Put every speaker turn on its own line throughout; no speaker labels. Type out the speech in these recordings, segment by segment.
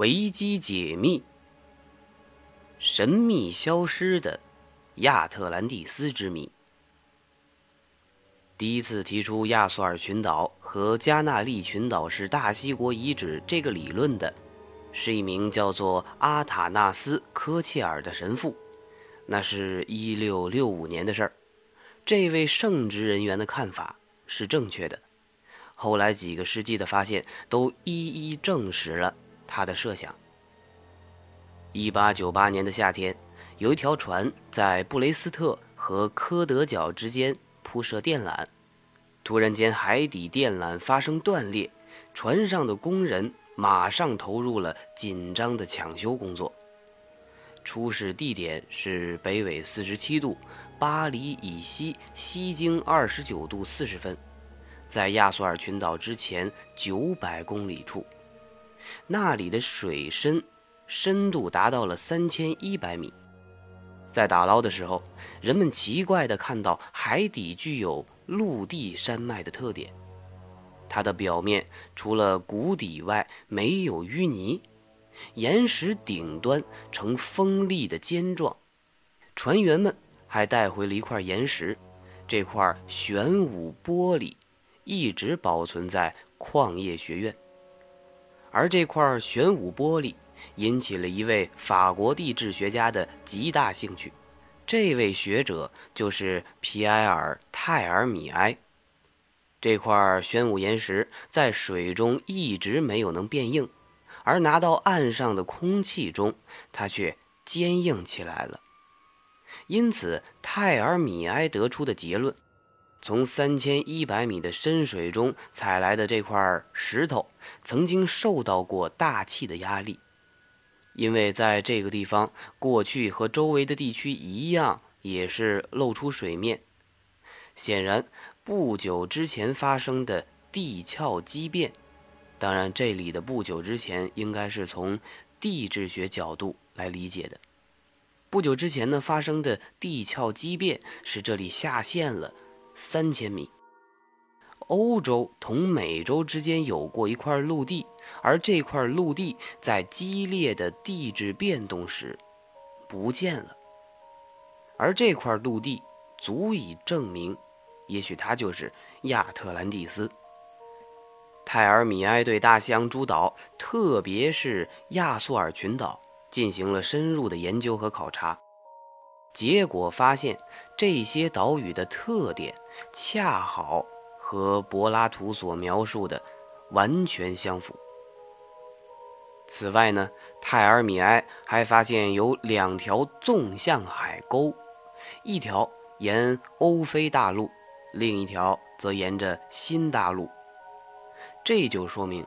维基解密：神秘消失的亚特兰蒂斯之谜。第一次提出亚速尔群岛和加纳利群岛是大西国遗址这个理论的，是一名叫做阿塔纳斯·科切尔的神父。那是一六六五年的事儿。这位圣职人员的看法是正确的。后来几个世纪的发现都一一证实了他的设想。一八九八年的夏天，有一条船在布雷斯特和科德角之间铺设电缆，突然间海底电缆发生断裂，船上的工人马上投入了紧张的抢修工作。出事地点是北纬四十七度巴黎以西，西经二十九度四十分。在亚速尔群岛之前九百公里处，那里的水深深度达到了三千一百米。在打捞的时候，人们奇怪地看到海底具有陆地山脉的特点，它的表面除了谷底外没有淤泥，岩石顶端呈锋利的尖状。船员们还带回了一块岩石，这块玄武玻璃。一直保存在矿业学院，而这块玄武玻璃引起了一位法国地质学家的极大兴趣。这位学者就是皮埃尔·泰尔米埃。这块玄武岩石在水中一直没有能变硬，而拿到岸上的空气中，它却坚硬起来了。因此，泰尔米埃得出的结论。从三千一百米的深水中采来的这块石头，曾经受到过大气的压力，因为在这个地方过去和周围的地区一样，也是露出水面。显然，不久之前发生的地壳畸变，当然这里的“不久之前”应该是从地质学角度来理解的。不久之前呢发生的地壳畸变，使这里下陷了。三千米，欧洲同美洲之间有过一块陆地，而这块陆地在激烈的地质变动时不见了。而这块陆地足以证明，也许它就是亚特兰蒂斯。泰尔米埃对大西洋诸岛，特别是亚速尔群岛，进行了深入的研究和考察。结果发现，这些岛屿的特点恰好和柏拉图所描述的完全相符。此外呢，泰尔米埃还发现有两条纵向海沟，一条沿欧非大陆，另一条则沿着新大陆。这就说明，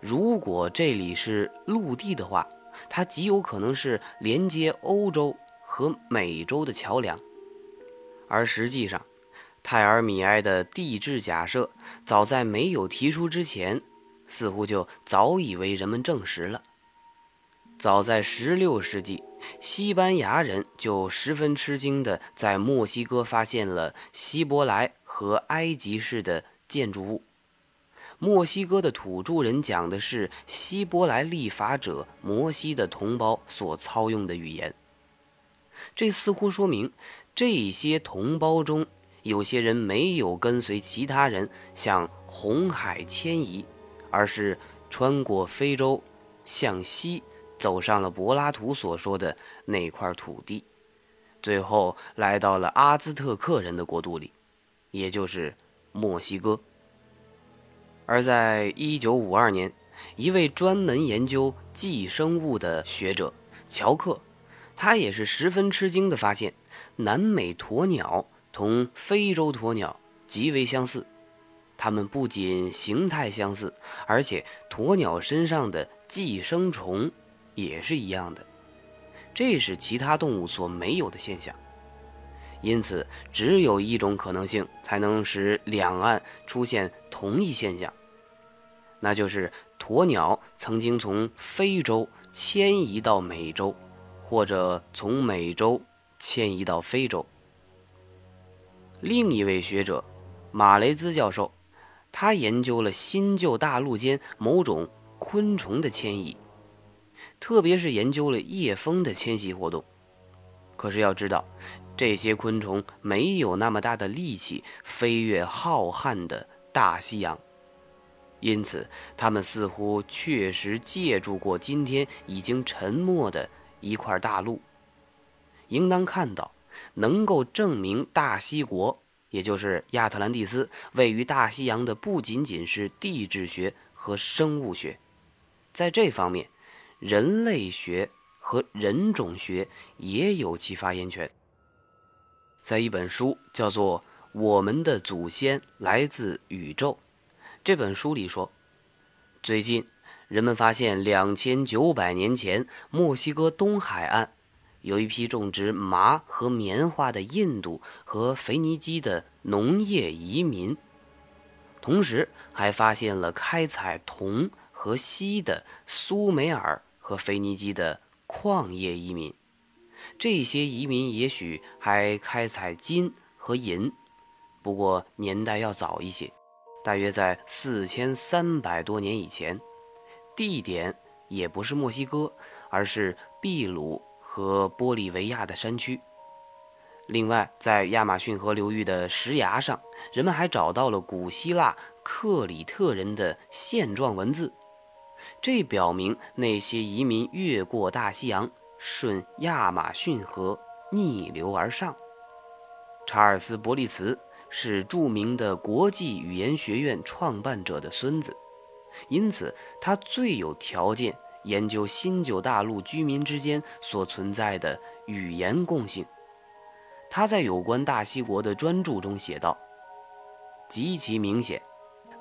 如果这里是陆地的话，它极有可能是连接欧洲。和美洲的桥梁，而实际上，泰尔米埃的地质假设早在没有提出之前，似乎就早已为人们证实了。早在16世纪，西班牙人就十分吃惊地在墨西哥发现了希伯来和埃及式的建筑物。墨西哥的土著人讲的是希伯来立法者摩西的同胞所操用的语言。这似乎说明，这些同胞中有些人没有跟随其他人向红海迁移，而是穿过非洲，向西走上了柏拉图所说的那块土地，最后来到了阿兹特克人的国度里，也就是墨西哥。而在1952年，一位专门研究寄生物的学者乔克。他也是十分吃惊地发现，南美鸵鸟同非洲鸵鸟极为相似。它们不仅形态相似，而且鸵鸟身上的寄生虫也是一样的。这是其他动物所没有的现象。因此，只有一种可能性才能使两岸出现同一现象，那就是鸵鸟曾经从非洲迁移到美洲。或者从美洲迁移到非洲。另一位学者马雷兹教授，他研究了新旧大陆间某种昆虫的迁移。特别是研究了夜蜂的迁徙活动。可是要知道，这些昆虫没有那么大的力气飞越浩瀚的大西洋，因此它们似乎确实借助过今天已经沉没的一块大陆。应当看到，能够证明大西国，也就是亚特兰蒂斯位于大西洋的，不仅仅是地质学和生物学，在这方面，人类学和人种学也有其发言权。在一本书叫做《我们的祖先来自宇宙》这本书里说，最近人们发现两千九百年前墨西哥东海岸有一批种植麻和棉花的印度和腓尼基的农业移民，同时还发现了开采铜和锡的苏美尔和腓尼基的矿业移民。这些移民也许还开采金和银，不过年代要早一些，大约在四千三百多年以前。地点也不是墨西哥，而是秘鲁和玻利维亚的山区。另外，在亚马逊河流域的石崖上，人们还找到了古希腊克里特人的线状文字，这表明那些移民越过大西洋。顺亚马逊河逆流而上。查尔斯·伯利茨是著名的国际语言学院创办者的孙子，因此他最有条件研究新旧大陆居民之间所存在的语言共性。他在有关大西国的专著中写道：“极其明显。”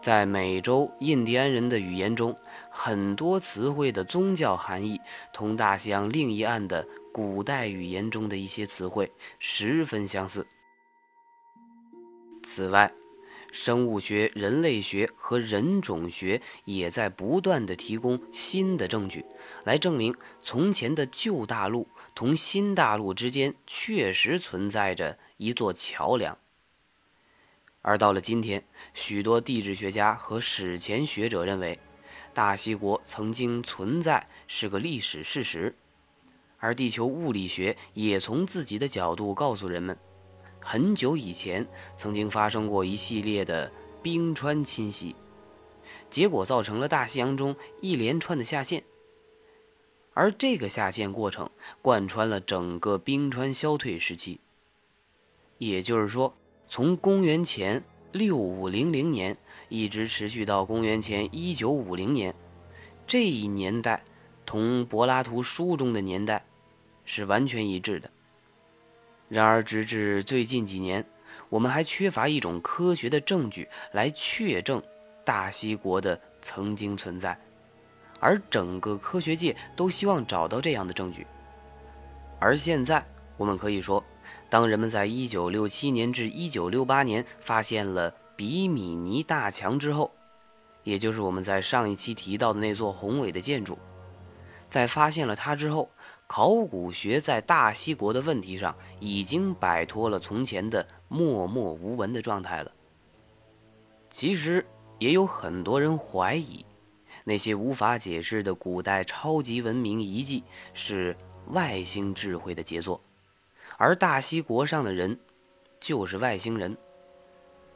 在美洲印第安人的语言中，很多词汇的宗教含义同大西洋另一岸的古代语言中的一些词汇十分相似。此外，生物学、人类学和人种学也在不断地提供新的证据，来证明从前的旧大陆同新大陆之间确实存在着一座桥梁。而到了今天，许多地质学家和史前学者认为，大西国曾经存在是个历史事实。而地球物理学也从自己的角度告诉人们，很久以前曾经发生过一系列的冰川侵袭，结果造成了大西洋中一连串的下陷。而这个下陷过程贯穿了整个冰川消退时期，也就是说。从公元前六五零零年一直持续到公元前一九五零年，这一年代同柏拉图书中的年代是完全一致的。然而，直至最近几年，我们还缺乏一种科学的证据来确证大西国的曾经存在，而整个科学界都希望找到这样的证据。而现在，我们可以说。当人们在1967年至1968年发现了比米尼大墙之后，也就是我们在上一期提到的那座宏伟的建筑，在发现了它之后，考古学在大西国的问题上已经摆脱了从前的默默无闻的状态了。其实也有很多人怀疑，那些无法解释的古代超级文明遗迹是外星智慧的杰作。而大西国上的人，就是外星人。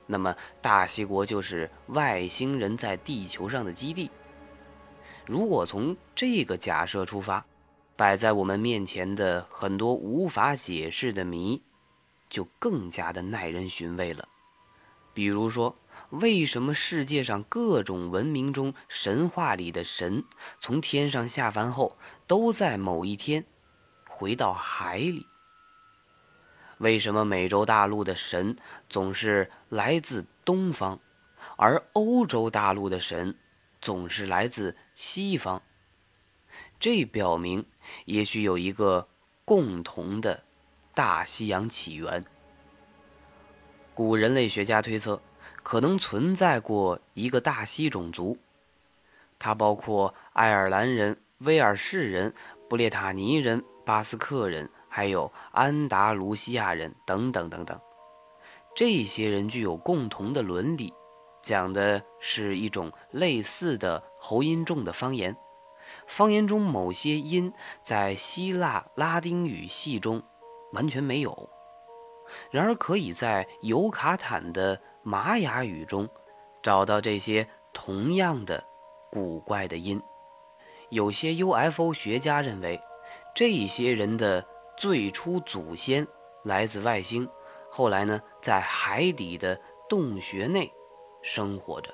那么，大西国就是外星人在地球上的基地。如果从这个假设出发，摆在我们面前的很多无法解释的谜，就更加的耐人寻味了。比如说，为什么世界上各种文明中神话里的神，从天上下凡后，都在某一天回到海里？为什么美洲大陆的神总是来自东方，而欧洲大陆的神总是来自西方？这表明，也许有一个共同的大西洋起源。古人类学家推测，可能存在过一个大西种族，它包括爱尔兰人、威尔士人、布列塔尼人、巴斯克人。还有安达卢西亚人等等等等，这些人具有共同的伦理，讲的是一种类似的喉音重的方言，方言中某些音在希腊拉丁语系中完全没有，然而可以在尤卡坦的玛雅语中找到这些同样的古怪的音。有些 UFO 学家认为，这些人的最初祖先来自外星，后来呢，在海底的洞穴内生活着。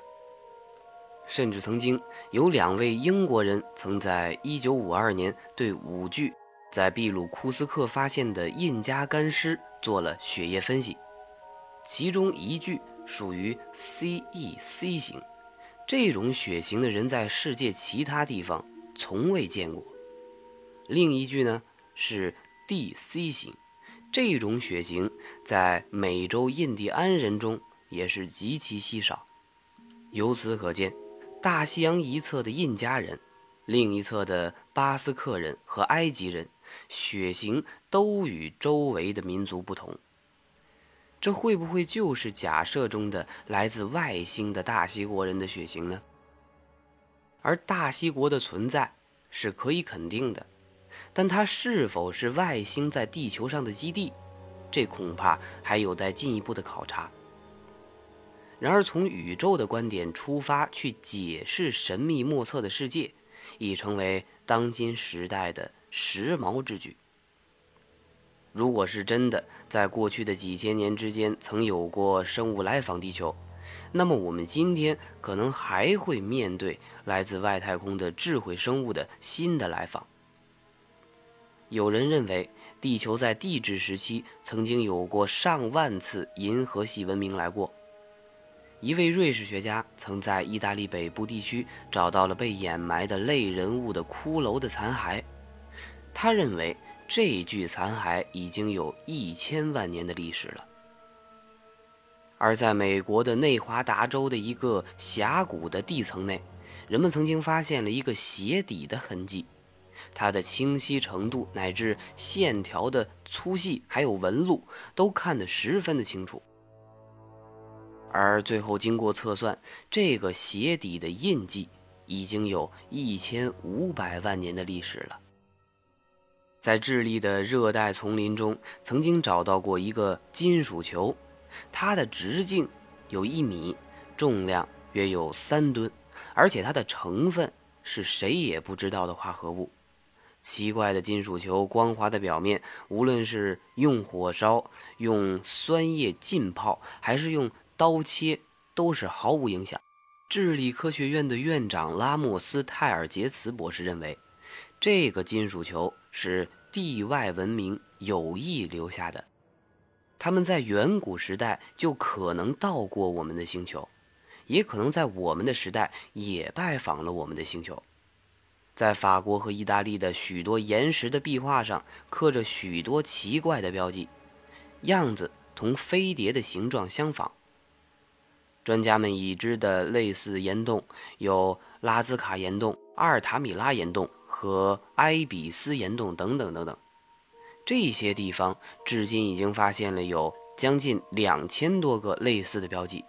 甚至曾经有两位英国人曾在1952年对五具在秘鲁库斯克发现的印加干尸做了血液分析，其中一具属于 CEC 型，这种血型的人在世界其他地方从未见过；另一具呢是 DC 型，这种血型在美洲印第安人中也是极其稀少。由此可见。大西洋一侧的印加人，另一侧的巴斯克人和埃及人，血型都与周围的民族不同。这会不会就是假设中的来自外星的大西国人的血型呢？而大西国的存在是可以肯定的，但它是否是外星在地球上的基地，这恐怕还有待进一步的考察。然而，从宇宙的观点出发去解释神秘莫测的世界，已成为当今时代的时髦之举。如果是真的，在过去的几千年之间曾有过生物来访地球，那么我们今天可能还会面对来自外太空的智慧生物的新的来访。有人认为，地球在地质时期曾经有过上万次银河系文明来过。一位瑞士学家曾在意大利北部地区找到了被掩埋的类人物的骷髅的残骸，他认为这具残骸已经有一千万年的历史了。而在美国的内华达州的一个峡谷的地层内，人们曾经发现了一个鞋底的痕迹，它的清晰程度乃至线条的粗细还有纹路都看得十分的清楚。而最后经过测算，这个鞋底的印记已经有一千五百万年的历史了。在智利的热带丛林中，曾经找到过一个金属球，它的直径有一米，重量约有三吨，而且它的成分是谁也不知道的化合物。奇怪的金属球，光滑的表面，无论是用火烧、用酸液浸泡，还是用刀切都是毫无影响。智利科学院的院长拉莫斯泰尔杰茨博士认为，这个金属球是地外文明有意留下的。他们在远古时代就可能到过我们的星球，也可能在我们的时代也拜访了我们的星球。在法国和意大利的许多岩石的壁画上，刻着许多奇怪的标记，样子同飞碟的形状相仿。专家们已知的类似岩洞有拉兹卡岩洞、阿尔塔米拉岩洞和埃比斯岩洞等等等等。这些地方至今已经发现了有将近两千多个类似的标记，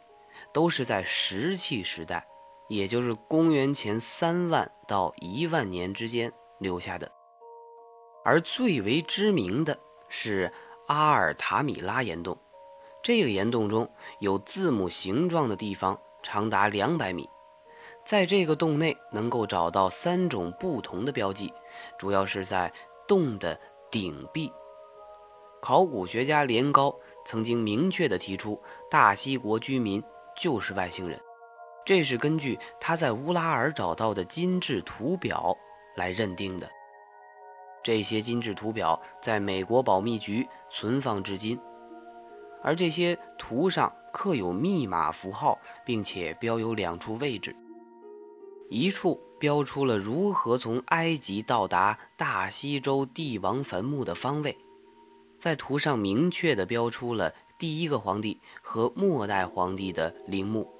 都是在石器时代，也就是公元前三万到一万年之间留下的。而最为知名的是阿尔塔米拉岩洞。这个岩洞中有字母形状的地方长达两百米，在这个洞内能够找到三种不同的标记，主要是在洞的顶壁。考古学家连高曾经明确地提出，大西国居民就是外星人，这是根据他在乌拉尔找到的金质图表来认定的。这些金质图表在美国保密局存放至今。而这些图上刻有密码符号，并且标有两处位置，一处标出了如何从埃及到达大西洲帝王坟墓的方位，在图上明确地标出了第一个皇帝和末代皇帝的陵墓，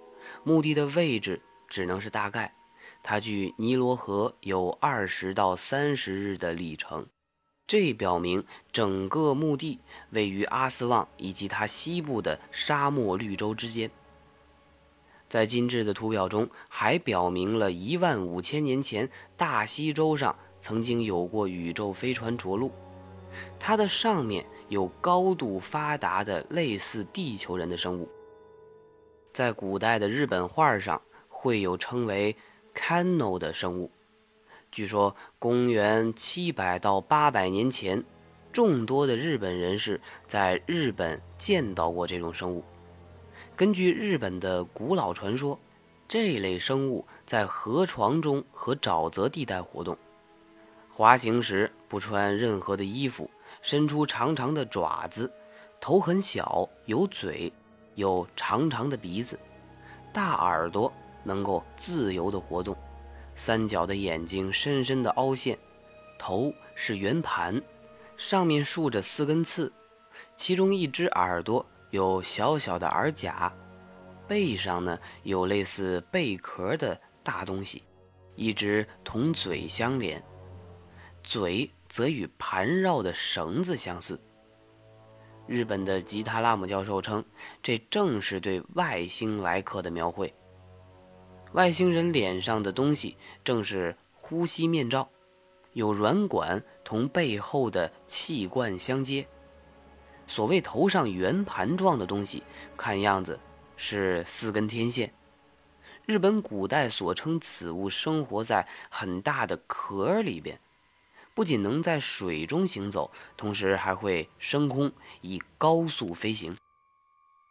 墓地的位置只能是大概，它距尼罗河有二十到三十日的里程。这表明整个墓地位于阿斯旺以及它西部的沙漠绿洲之间。在金质的图表中，还表明了一万五千年前大西洲上曾经有过宇宙飞船着陆，它的上面有高度发达的类似地球人的生物。在古代的日本画上，会有称为 Kano 的生物。据说，公元七百到八百年前，众多的日本人士在日本见到过这种生物。根据日本的古老传说，这类生物在河床中和沼泽地带活动，滑行时不穿任何的衣服，伸出长长的爪子，头很小，有嘴。有长长的鼻子，大耳朵，能够自由地活动，三角的眼睛深深的凹陷，头是圆盘，上面竖着四根刺，其中一只耳朵有小小的耳甲，背上呢有类似贝壳的大东西，一直同嘴相连，嘴则与盘绕的绳子相似。日本的吉他拉姆教授称，这正是对外星来客的描绘。外星人脸上的东西正是呼吸面罩，有软管同背后的气罐相接。所谓头上圆盘状的东西，看样子是四根天线。日本古代所称此物生活在很大的壳里边。不仅能在水中行走，同时还会升空，以高速飞行。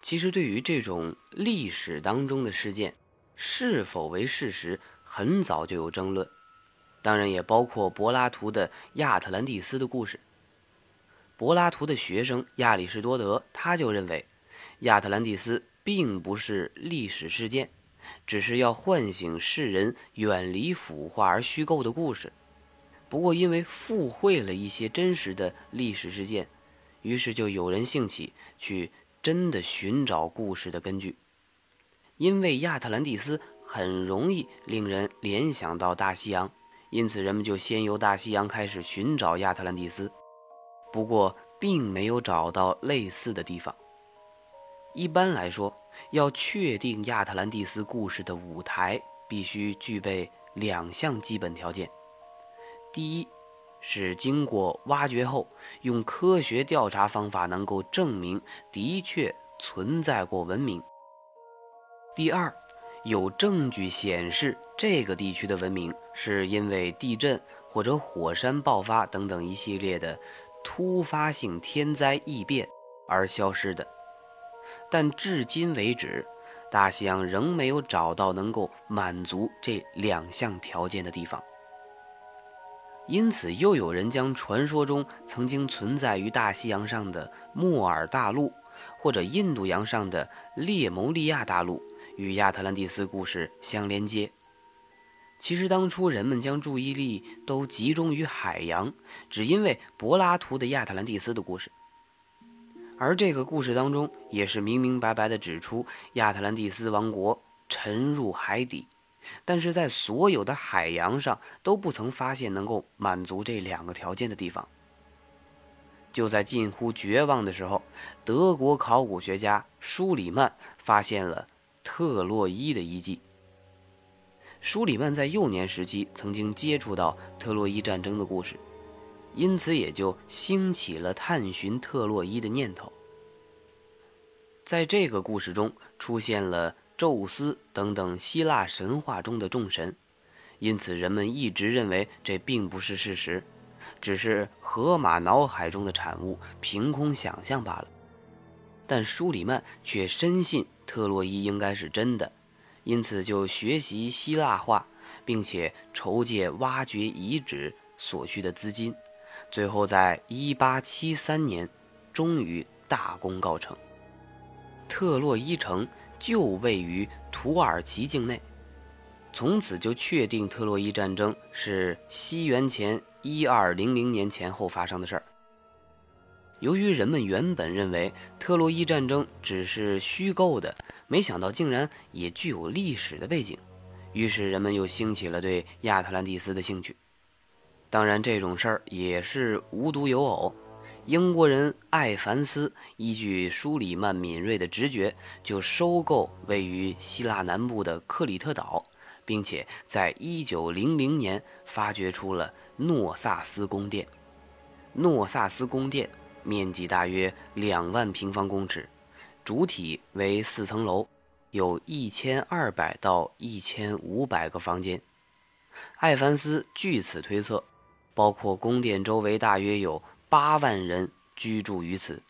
其实，对于这种历史当中的事件是否为事实，很早就有争论。当然，也包括柏拉图的亚特兰蒂斯的故事。柏拉图的学生亚里士多德他就认为，亚特兰蒂斯并不是历史事件，只是要唤醒世人远离腐化而虚构的故事。不过，因为附会了一些真实的历史事件，于是就有人兴起去真的寻找故事的根据。因为亚特兰蒂斯很容易令人联想到大西洋，因此人们就先由大西洋开始寻找亚特兰蒂斯。不过，并没有找到类似的地方。一般来说，要确定亚特兰蒂斯故事的舞台，必须具备两项基本条件。第一，是经过挖掘后，用科学调查方法能够证明的确存在过文明。第二，有证据显示这个地区的文明是因为地震或者火山爆发等等一系列的突发性天灾异变而消失的。但至今为止，大西洋仍没有找到能够满足这两项条件的地方。因此，又有人将传说中曾经存在于大西洋上的莫尔大陆，或者印度洋上的列牟利亚大陆与亚特兰蒂斯故事相连接。其实，当初人们将注意力都集中于海洋，只因为柏拉图的亚特兰蒂斯的故事，而这个故事当中也是明明白白地指出亚特兰蒂斯王国沉入海底。但是在所有的海洋上都不曾发现能够满足这两个条件的地方。就在近乎绝望的时候，德国考古学家舒里曼发现了特洛伊的遗迹。舒里曼在幼年时期曾经接触到特洛伊战争的故事，因此也就兴起了探寻特洛伊的念头。在这个故事中出现了。宙斯等等希腊神话中的众神，因此人们一直认为这并不是事实，只是荷马脑海中的产物，凭空想象罢了。但舒里曼却深信特洛伊应该是真的，因此就学习希腊化，并且筹借挖掘遗址所需的资金，最后在1873年，终于大功告成。特洛伊城。就位于土耳其境内，从此就确定特洛伊战争是西元前一二零零年前后发生的事儿。由于人们原本认为特洛伊战争只是虚构的，没想到竟然也具有历史的背景，于是人们又兴起了对亚特兰蒂斯的兴趣。当然，这种事儿也是无独有偶，英国人艾凡斯依据舒里曼敏锐的直觉，就收购位于希腊南部的克里特岛，并且在1900年发掘出了诺萨斯宫殿。诺萨斯宫殿面积大约两万平方公尺，主体为四层楼，有一千二百到一千五百个房间。艾凡斯据此推测，包括宫殿周围大约有。八万人居住于此，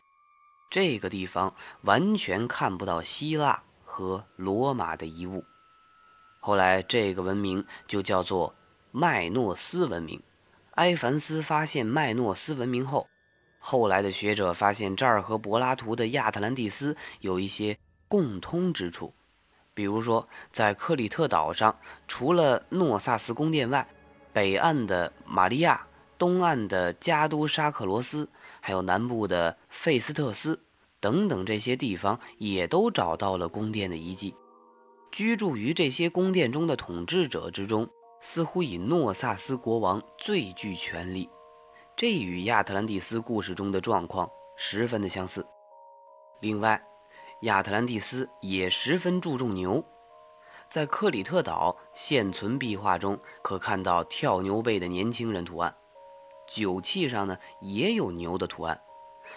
这个地方完全看不到希腊和罗马的遗物。后来，这个文明就叫做麦诺斯文明。埃凡斯发现麦诺斯文明后，后来的学者发现这儿和柏拉图的亚特兰蒂斯有一些共通之处，比如说，在克里特岛上，除了诺萨斯宫殿外，北岸的玛利亚。东岸的加都沙克罗斯，还有南部的费斯特斯等等这些地方，也都找到了宫殿的遗迹。居住于这些宫殿中的统治者之中，似乎以诺萨斯国王最具权力。这与亚特兰蒂斯故事中的状况十分的相似。另外，亚特兰蒂斯也十分注重牛，在克里特岛现存壁画中可看到跳牛背的年轻人图案。酒器上呢也有牛的图案，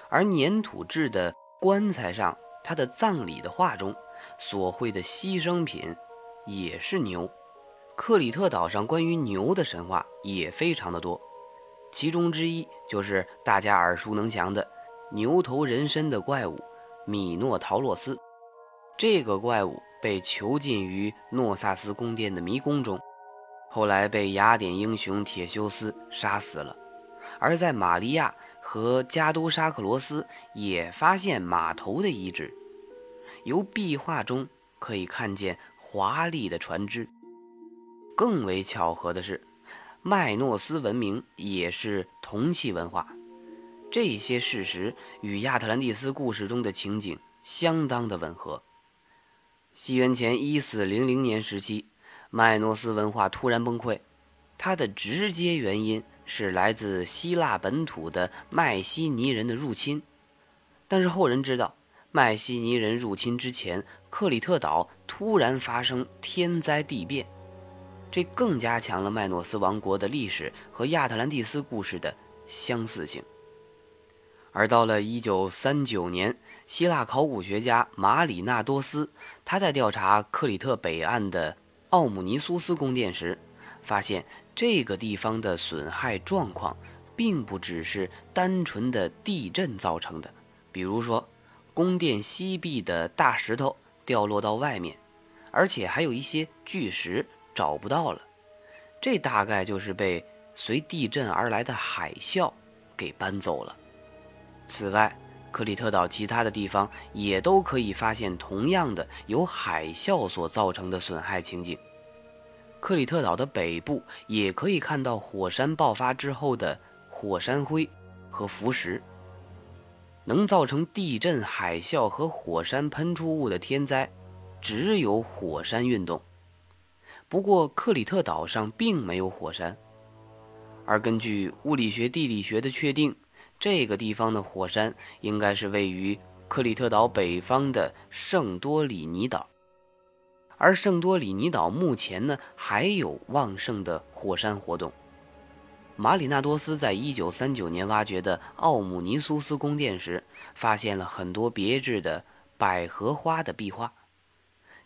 而粘土制的棺材上，他的葬礼的画中所绘的牺牲品也是牛。克里特岛上关于牛的神话也非常的多，其中之一就是大家耳熟能详的牛头人身的怪物米诺陶洛斯。这个怪物被囚禁于诺萨斯宫殿的迷宫中，后来被雅典英雄铁修斯杀死了。而在玛利亚和加都沙克罗斯也发现码头的遗址，由壁画中可以看见华丽的船只。更为巧合的是，麦诺斯文明也是铜器文化，这些事实与亚特兰蒂斯故事中的情景相当的吻合。西元前一四零零年时期，麦诺斯文化突然崩溃，它的直接原因。是来自希腊本土的迈锡尼人的入侵，但是后人知道，迈锡尼人入侵之前，克里特岛突然发生天灾地变，这更加强了麦诺斯王国的历史和亚特兰蒂斯故事的相似性。而到了1939年，希腊考古学家马里纳多斯他在调查克里特北岸的奥姆尼苏斯宫殿时，发现。这个地方的损害状况，并不只是单纯的地震造成的。比如说，宫殿西壁的大石头掉落到外面，而且还有一些巨石找不到了。这大概就是被随地震而来的海啸给搬走了。此外，克里特岛其他的地方也都可以发现同样的由海啸所造成的损害情景。克里特岛的北部也可以看到火山爆发之后的火山灰和浮石。能造成地震、海啸和火山喷出物的天灾，只有火山运动。不过，克里特岛上并没有火山，而根据物理学、地理学的确定，这个地方的火山应该是位于克里特岛北方的圣多里尼岛。而圣多里尼岛目前呢还有旺盛的火山活动。马里纳多斯在一九三九年挖掘的奥姆尼苏斯宫殿时，发现了很多别致的百合花的壁画。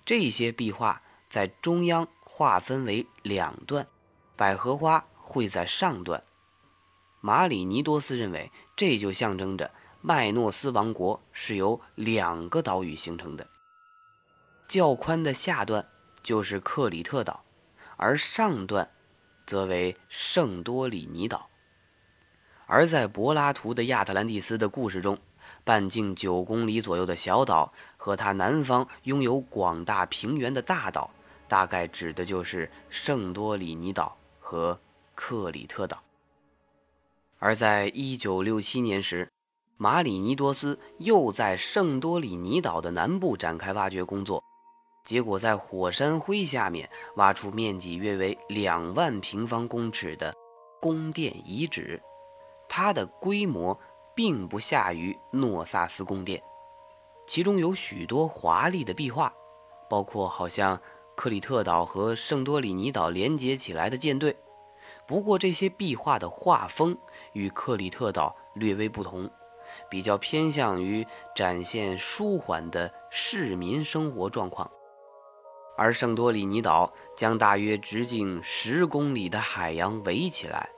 这些壁画在中央划分为两段，百合花会在上段。马里尼多斯认为，这就象征着麦诺斯王国是由两个岛屿形成的。较宽的下段就是克里特岛，而上段则为圣多里尼岛。而在柏拉图的亚特兰蒂斯的故事中，半径九公里左右的小岛和它南方拥有广大平原的大岛，大概指的就是圣多里尼岛和克里特岛。而在一九六七年时，马里尼多斯又在圣多里尼岛的南部展开挖掘工作。结果在火山灰下面挖出面积约为两万平方公尺的宫殿遗址，它的规模并不下于诺萨斯宫殿，其中有许多华丽的壁画，包括好像克里特岛和圣多里尼岛连接起来的舰队。不过这些壁画的画风与克里特岛略微不同，比较偏向于展现舒缓的市民生活状况。而圣多里尼岛将大约直径十公里的海洋围起来，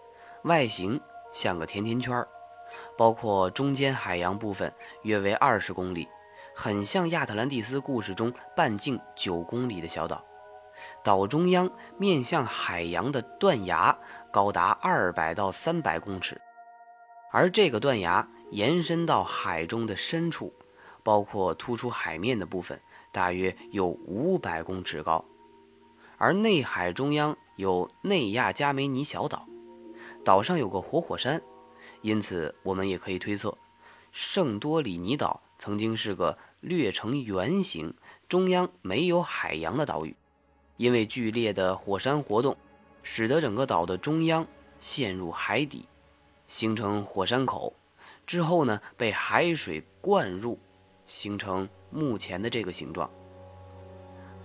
外形像个甜甜圈儿，包括中间海洋部分约为二十公里，很像亚特兰蒂斯故事中半径九公里的小岛。岛中央面向海洋的断崖高达二百到三百公尺，而这个断崖延伸到海中的深处，包括突出海面的部分。大约有五百公尺高，而内海中央有内亚加梅尼小岛，岛上有个活火山，因此我们也可以推测，圣多里尼岛曾经是个略呈圆形、中央没有海洋的岛屿。因为剧烈的火山活动，使得整个岛的中央陷入海底，形成火山口，之后呢被海水灌入，形成。目前的这个形状，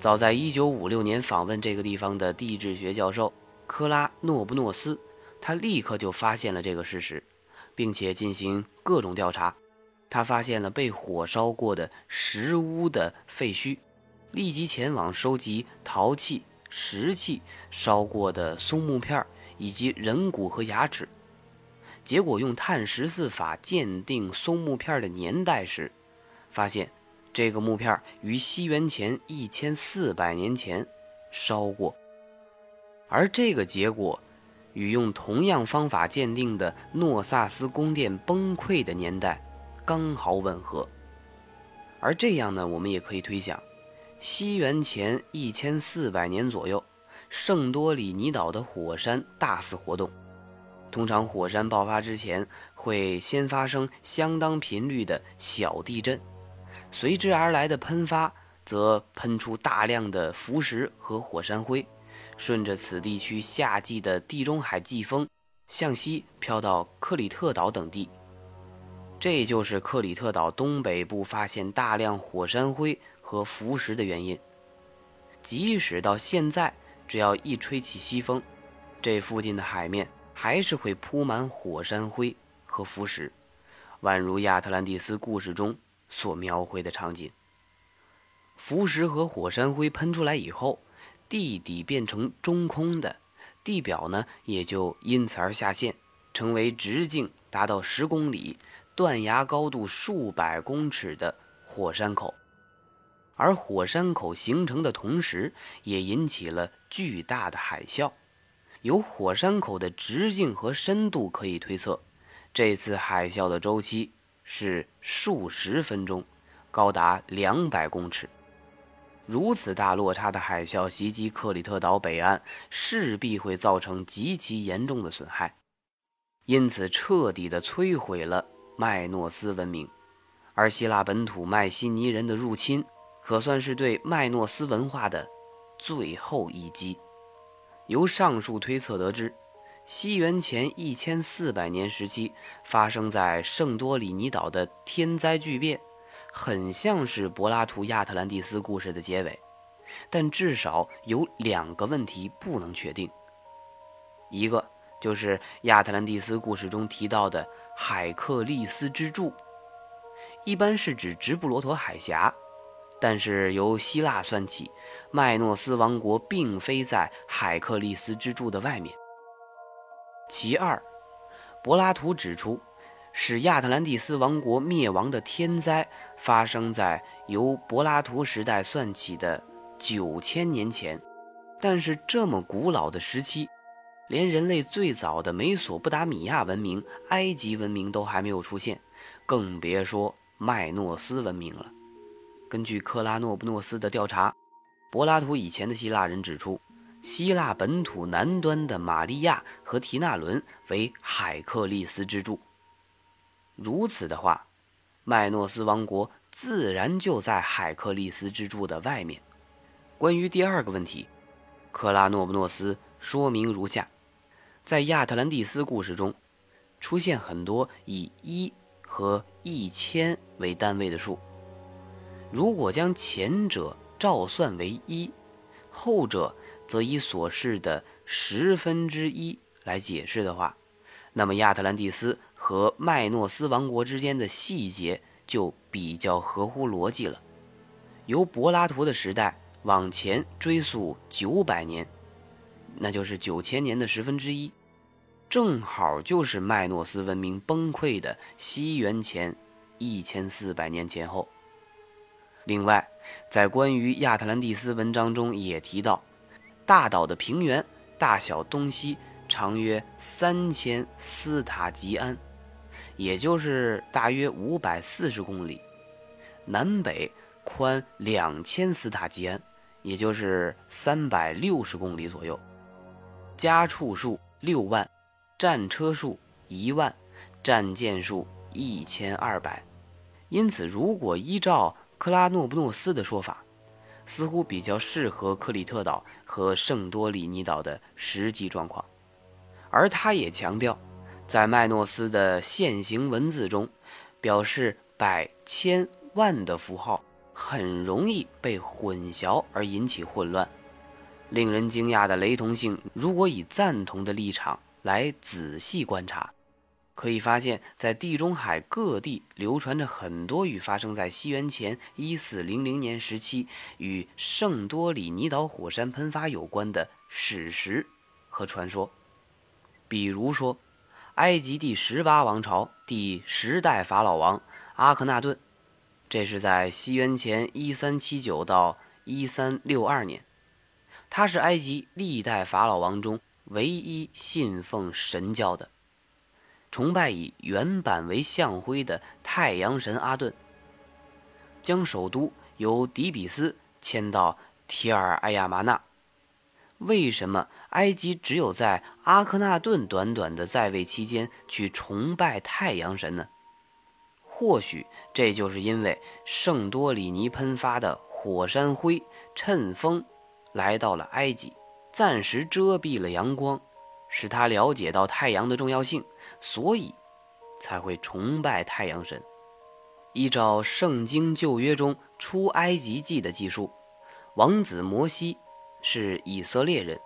早在1956年访问这个地方的地质学教授科拉诺布诺斯，他立刻就发现了这个事实，并且进行各种调查。他发现了被火烧过的石屋的废墟，立即前往收集陶器、石器、烧过的松木片以及人骨和牙齿。结果用碳十四法鉴定松木片的年代时，发现。这个木片于西元前一千四百年前烧过，而这个结果与用同样方法鉴定的诺萨斯宫殿崩溃的年代刚好吻合。而这样呢，我们也可以推想，西元前一千四百年左右，圣多里尼岛的火山大肆活动。通常火山爆发之前会先发生相当频率的小地震。随之而来的喷发，则喷出大量的浮石和火山灰，顺着此地区夏季的地中海季风向西飘到克里特岛等地。这就是克里特岛东北部发现大量火山灰和浮石的原因。即使到现在，只要一吹起西风，这附近的海面还是会铺满火山灰和浮石，宛如亚特兰蒂斯故事中。所描绘的场景，浮石和火山灰喷出来以后，地底变成中空的，地表呢也就因此而下陷，成为直径达到十公里、断崖高度数百公尺的火山口。而火山口形成的同时，也引起了巨大的海啸。由火山口的直径和深度可以推测，这次海啸的周期。是数十分钟，高达两百公尺。如此大落差的海啸袭击克里特岛北岸，势必会造成极其严重的损害，因此彻底的摧毁了麦诺斯文明。而希腊本土麦西尼人的入侵，可算是对麦诺斯文化的最后一击。由上述推测得知。西元前一千四百年时期发生在圣多里尼岛的天灾巨变，很像是柏拉图亚特兰蒂斯故事的结尾，但至少有两个问题不能确定。一个就是亚特兰蒂斯故事中提到的海克利斯之柱，一般是指直布罗陀海峡，但是由希腊算起，麦诺斯王国并非在海克利斯之柱的外面。其二，柏拉图指出，使亚特兰蒂斯王国灭亡的天灾发生在由柏拉图时代算起的九千年前。但是这么古老的时期，连人类最早的美索不达米亚文明、埃及文明都还没有出现，更别说麦诺斯文明了。根据克拉诺布诺斯的调查，柏拉图以前的希腊人指出。希腊本土南端的玛利亚和提纳伦为海克利斯之柱。如此的话，麦诺斯王国自然就在海克利斯之柱的外面。关于第二个问题，克拉诺布诺斯说明如下：在亚特兰蒂斯故事中，出现很多以一和一千为单位的数。如果将前者照算为一，后者则以所示的十分之一来解释的话，那么亚特兰蒂斯和麦诺斯王国之间的细节就比较合乎逻辑了。由柏拉图的时代往前追溯九百年，那就是九千年的十分之一，正好就是麦诺斯文明崩溃的西元前一千四百年前后。另外，在关于亚特兰蒂斯文章中也提到，大岛的平原大小东西长约三千斯塔吉安，也就是大约五百四十公里，南北。宽两千斯塔吉安，也就是三百六十公里左右。家畜数六万，战车数一万，战舰数一千二百。因此，如果依照克拉诺布诺斯的说法，似乎比较适合克里特岛和圣多里尼岛的实际状况。而他也强调，在麦诺斯的现行文字中，表示百、千、万的符号。很容易被混淆而引起混乱。令人惊讶的雷同性，如果以赞同的立场来仔细观察，可以发现，在地中海各地流传着很多与发生在西元前一四零零年时期与圣多里尼岛火山喷发有关的史实和传说。比如说，埃及第十八王朝第十代法老王阿克纳顿。这是在西元前一三七九到一三六二年，他是埃及历代法老王中唯一信奉神教的，崇拜以原版为象徽的太阳神阿顿，将首都由底比斯迁到提尔埃亚麻纳。为什么埃及只有在阿克纳顿短短的在位期间去崇拜太阳神呢？或许这就是因为圣多里尼喷发的火山灰趁风来到了埃及，暂时遮蔽了阳光，使他了解到太阳的重要性，所以才会崇拜太阳神。依照《圣经旧约》中出埃及记的记述，王子摩西是以色列人，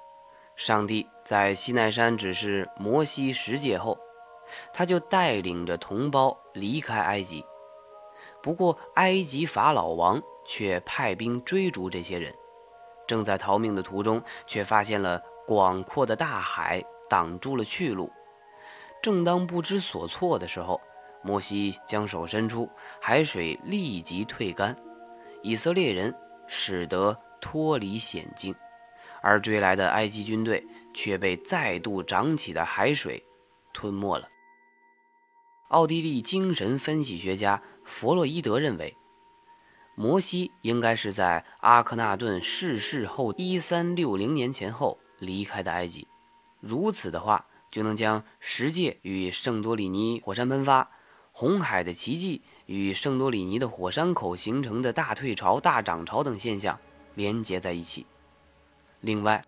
上帝在西奈山指示摩西十诫后。他就带领着同胞离开埃及，不过埃及法老王却派兵追逐这些人。正在逃命的途中，却发现了广阔的大海挡住了去路。正当不知所措的时候，摩西将手伸出，海水立即退干，以色列人使得脱离险境，而追来的埃及军队却被再度涨起的海水吞没了。奥地利精神分析学家弗洛伊德认为，摩西应该是在阿克纳顿逝世后一三六零年前后离开的埃及。如此的话，就能将十界与圣多里尼火山喷发、红海的奇迹与圣多里尼的火山口形成的大退潮、大涨潮等现象连接在一起。另外，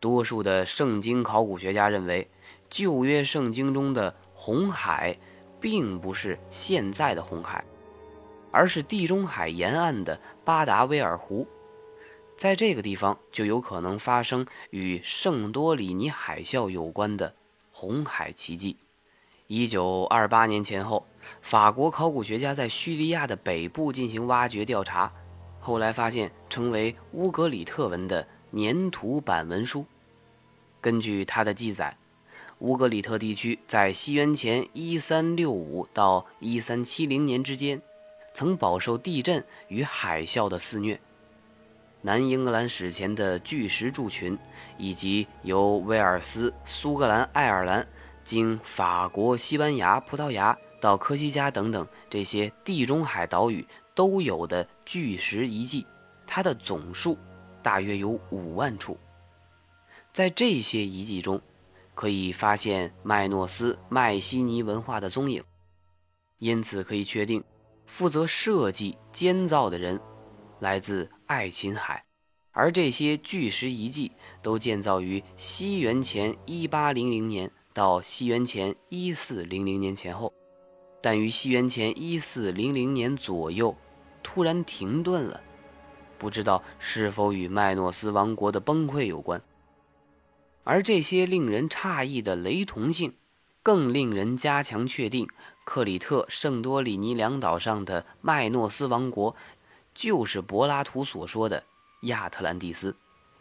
多数的圣经考古学家认为，旧约圣经中的红海。并不是现在的红海，而是地中海沿岸的巴达威尔湖，在这个地方就有可能发生与圣多里尼海啸有关的红海奇迹。一九二八年前后，法国考古学家在叙利亚的北部进行挖掘调查，后来发现称为乌格里特文的粘土板文书。根据他的记载。乌格里特地区在西元前一三六五到一三七零年之间，曾饱受地震与海啸的肆虐。南英格兰史前的巨石柱群，以及由威尔斯、苏格兰、爱尔兰经法国、西班牙、葡萄牙到科西嘉等等这些地中海岛屿都有的巨石遗迹，它的总数大约有五万处。在这些遗迹中，可以发现麦诺斯麦西尼文化的踪影，因此可以确定，负责设计建造的人来自爱琴海，而这些巨石遗迹都建造于西元前一八零零年到西元前一四零零年前后。但于西元前一四零零年左右突然停顿了，不知道是否与麦诺斯王国的崩溃有关。而这些令人诧异的雷同性，更令人加强确定克里特圣多里尼两岛上的麦诺斯王国，就是柏拉图所说的亚特兰蒂斯。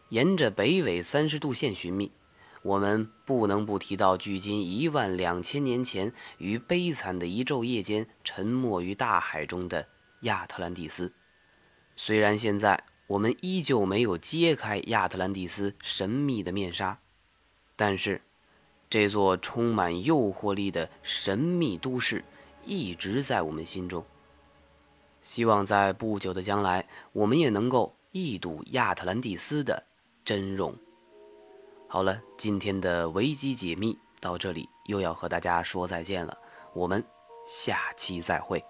沿着北纬三十度线寻觅。我们不能不提到距今一万两千年前于悲惨的一昼夜间沉没于大海中的亚特兰蒂斯。虽然现在我们依旧没有揭开亚特兰蒂斯神秘的面纱，但是这座充满诱惑力的神秘都市一直在我们心中。希望在不久的将来，我们也能够一睹亚特兰蒂斯的真容。好了，今天的维基解密到这里又要和大家说再见了，我们下期再会。